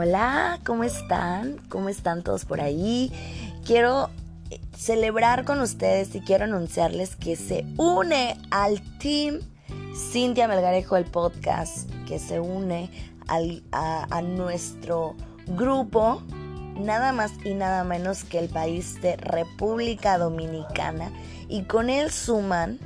Hola, ¿cómo están? ¿Cómo están todos por ahí? Quiero eh, celebrar con ustedes y quiero anunciarles que se une al team Cintia Melgarejo el podcast, que se une a, a nuestro grupo, nada más y nada menos que el país de República Dominicana, y con él suman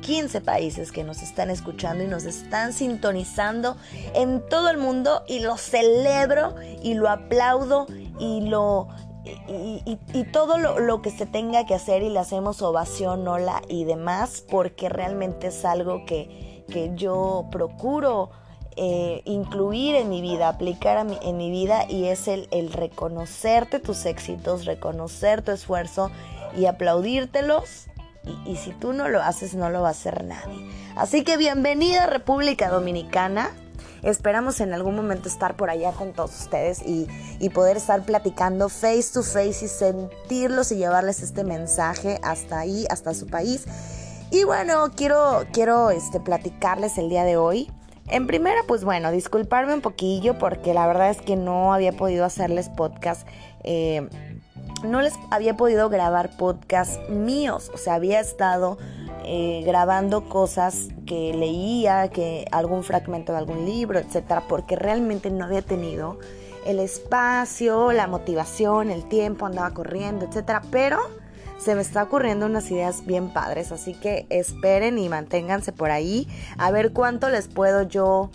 15 países que nos están escuchando y nos están sintonizando en todo el mundo y lo celebro y lo aplaudo y lo y, todo lo, que se tenga que hacer y le hacemos ovación, hola y demás, porque realmente es algo que, que yo procuro eh, incluir en mi vida, aplicar en mi vida y es el, el reconocerte tus éxitos, reconocer tu esfuerzo y aplaudírtelos y, si tú no lo haces, no lo va a hacer nadie. Así que bienvenida República Dominicana. Esperamos en algún momento estar por allá con todos ustedes y, poder estar platicando face to face y sentirlos y llevarles este mensaje hasta ahí, hasta su país. Y bueno, quiero, quiero este, platicarles el día de hoy. En primera, pues bueno, disculparme un poquillo porque la verdad es que no había podido hacerles podcast. Eh, no les había podido grabar podcasts míos, o sea, había estado eh, grabando cosas que leía, que algún fragmento de algún libro, etcétera, porque realmente no había tenido el espacio, la motivación, el tiempo, andaba corriendo, etcétera, pero se me está ocurriendo unas ideas bien padres, así que esperen y manténganse por ahí. A ver cuánto les puedo yo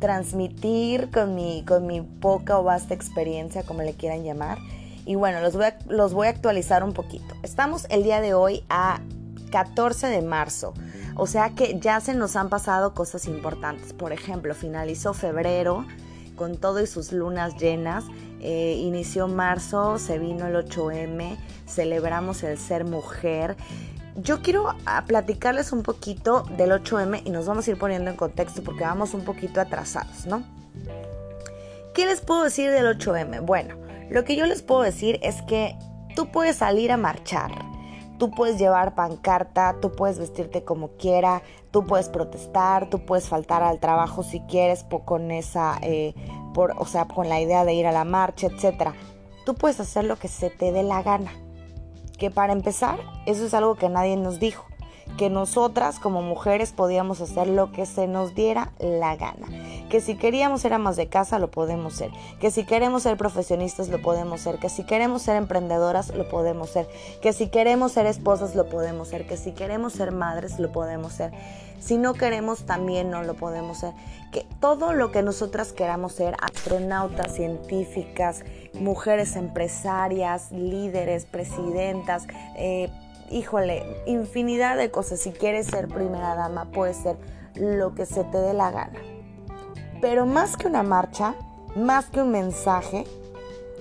transmitir con mi, con mi poca o vasta experiencia, como le quieran llamar. Y bueno, los voy, a, los voy a actualizar un poquito. Estamos el día de hoy a 14 de marzo. O sea que ya se nos han pasado cosas importantes. Por ejemplo, finalizó febrero con todo y sus lunas llenas. Eh, inició marzo, se vino el 8M, celebramos el ser mujer. Yo quiero ah, platicarles un poquito del 8M y nos vamos a ir poniendo en contexto porque vamos un poquito atrasados, ¿no? ¿Qué les puedo decir del 8M? Bueno, lo que yo les puedo decir es que tú puedes salir a marchar, tú puedes llevar pancarta, tú puedes vestirte como quiera, tú puedes protestar, tú puedes faltar al trabajo si quieres con esa, eh, por, o sea, con la idea de ir a la marcha, etc. Tú puedes hacer lo que se te dé la gana. Que para empezar, eso es algo que nadie nos dijo que nosotras como mujeres podíamos hacer lo que se nos diera la gana. Que si queríamos ser amas de casa lo podemos ser. Que si queremos ser profesionistas lo podemos ser. Que si queremos ser emprendedoras lo podemos ser. Que si queremos ser esposas lo podemos ser. Que si queremos ser madres lo podemos ser. Si no queremos también no lo podemos ser. Que todo lo que nosotras queramos ser, astronautas, científicas, mujeres empresarias, líderes, presidentas, eh, híjole, infinidad de cosas. Si quieres ser primera dama, puede ser lo que se te dé la gana. Pero más que una marcha, más que un mensaje,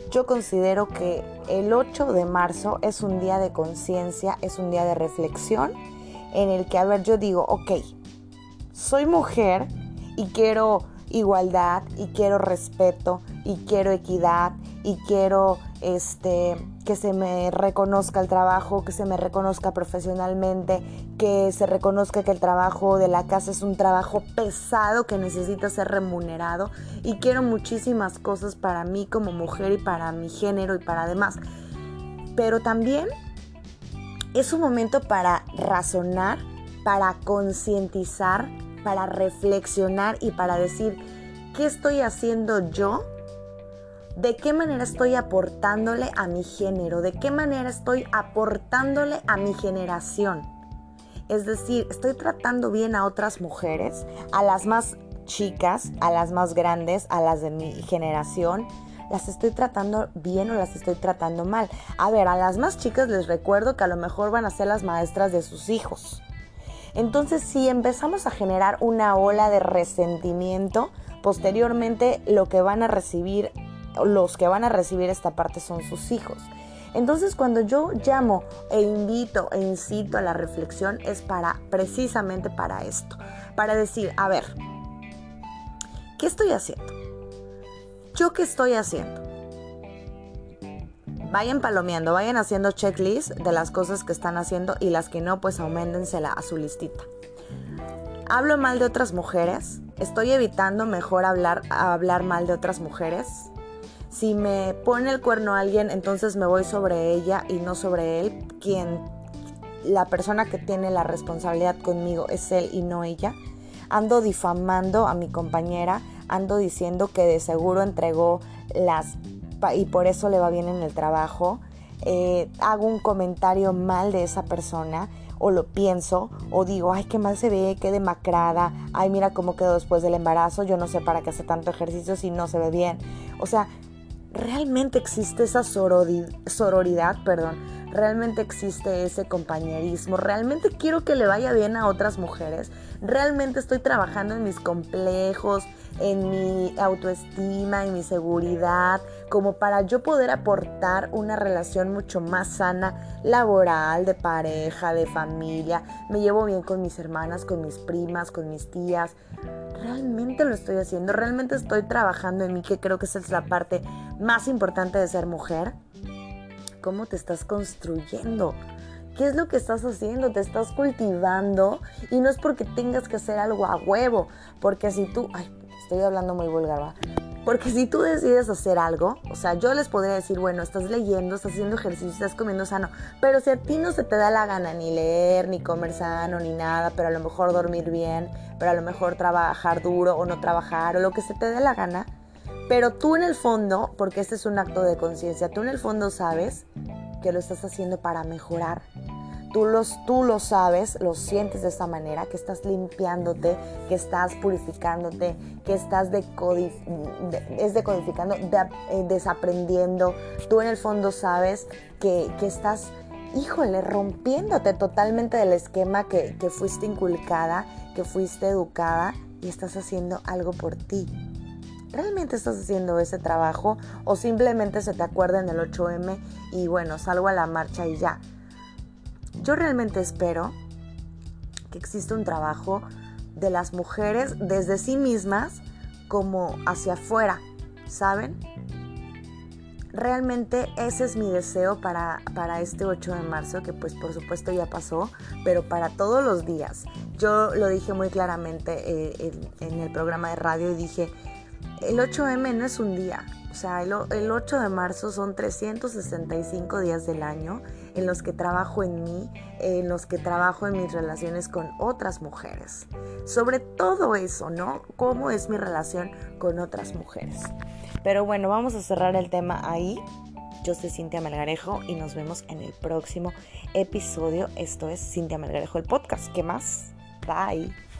yo considero que el 8 de marzo es un día de conciencia, es un día de reflexión en el que, a ver, yo digo, ok, soy mujer y quiero igualdad y quiero respeto y quiero equidad y quiero este que se me reconozca el trabajo, que se me reconozca profesionalmente, que se reconozca que el trabajo de la casa es un trabajo pesado que necesita ser remunerado y quiero muchísimas cosas para mí como mujer y para mi género y para demás. Pero también es un momento para razonar, para concientizar, para reflexionar y para decir, ¿qué estoy haciendo yo de qué manera estoy aportándole a mi género, de qué manera estoy aportándole a mi generación. Es decir, estoy tratando bien a otras mujeres, a las más chicas, a las más grandes, a las de mi generación. ¿Las estoy tratando bien o las estoy tratando mal? A ver, a las más chicas les recuerdo que a lo mejor van a ser las maestras de sus hijos. Entonces, si empezamos a generar una ola de resentimiento, posteriormente lo que van a recibir los que van a recibir esta parte son sus hijos. Entonces cuando yo llamo e invito e incito a la reflexión es para precisamente para esto, para decir, a ver, ¿qué estoy haciendo? ¿Yo qué estoy haciendo? Vayan palomeando, vayan haciendo checklist de las cosas que están haciendo y las que no, pues aumentensela a su listita. ¿Hablo mal de otras mujeres? ¿Estoy evitando mejor hablar, hablar mal de otras mujeres? Si me pone el cuerno a alguien, entonces me voy sobre ella y no sobre él, quien la persona que tiene la responsabilidad conmigo es él y no ella. Ando difamando a mi compañera, ando diciendo que de seguro entregó las y por eso le va bien en el trabajo. Eh, hago un comentario mal de esa persona o lo pienso o digo, ay, qué mal se ve, qué demacrada, ay, mira cómo quedó después del embarazo, yo no sé para qué hace tanto ejercicio si no se ve bien. O sea, realmente existe esa sororidad, perdón, realmente existe ese compañerismo, realmente quiero que le vaya bien a otras mujeres, realmente estoy trabajando en mis complejos, en mi autoestima, en mi seguridad, como para yo poder aportar una relación mucho más sana, laboral, de pareja, de familia, me llevo bien con mis hermanas, con mis primas, con mis tías, realmente lo estoy haciendo, realmente estoy trabajando en mí, que creo que esa es la parte más importante de ser mujer cómo te estás construyendo. ¿Qué es lo que estás haciendo? Te estás cultivando y no es porque tengas que hacer algo a huevo, porque si tú, ay, estoy hablando muy vulgar, ¿va? Porque si tú decides hacer algo, o sea, yo les podría decir, bueno, estás leyendo, estás haciendo ejercicio, estás comiendo sano, pero si a ti no se te da la gana ni leer, ni comer sano, ni nada, pero a lo mejor dormir bien, pero a lo mejor trabajar duro o no trabajar, o lo que se te dé la gana, pero tú en el fondo, porque este es un acto de conciencia, tú en el fondo sabes que lo estás haciendo para mejorar. Tú, los, tú lo sabes, lo sientes de esta manera, que estás limpiándote, que estás purificándote, que estás es decodificando, eh, desaprendiendo. Tú en el fondo sabes que, estás, híjole, rompiéndote totalmente del esquema que, que fuiste inculcada, que fuiste educada y estás haciendo algo por ti. ¿realmente estás haciendo ese trabajo o simplemente se te acuerda en el 8M y bueno, salgo a la marcha y ya? Yo realmente espero que exista un trabajo de las mujeres desde sí mismas como hacia afuera, ¿saben? Realmente ese es mi deseo para, para este 8 de marzo, que pues por supuesto ya pasó, pero para todos los días. Yo lo dije muy claramente eh, en el programa de radio y dije, el 8M no es un día, o sea, el, 8 de marzo son 365 días del año en los que trabajo en mí, en los que trabajo en mis relaciones con otras mujeres. Sobre todo eso, ¿no? ¿Cómo es mi relación con otras mujeres? Pero bueno, vamos a cerrar el tema ahí. Yo soy Cintia Melgarejo y nos vemos en el próximo episodio. Esto es Cintia Melgarejo, el podcast. ¿Qué más? Bye.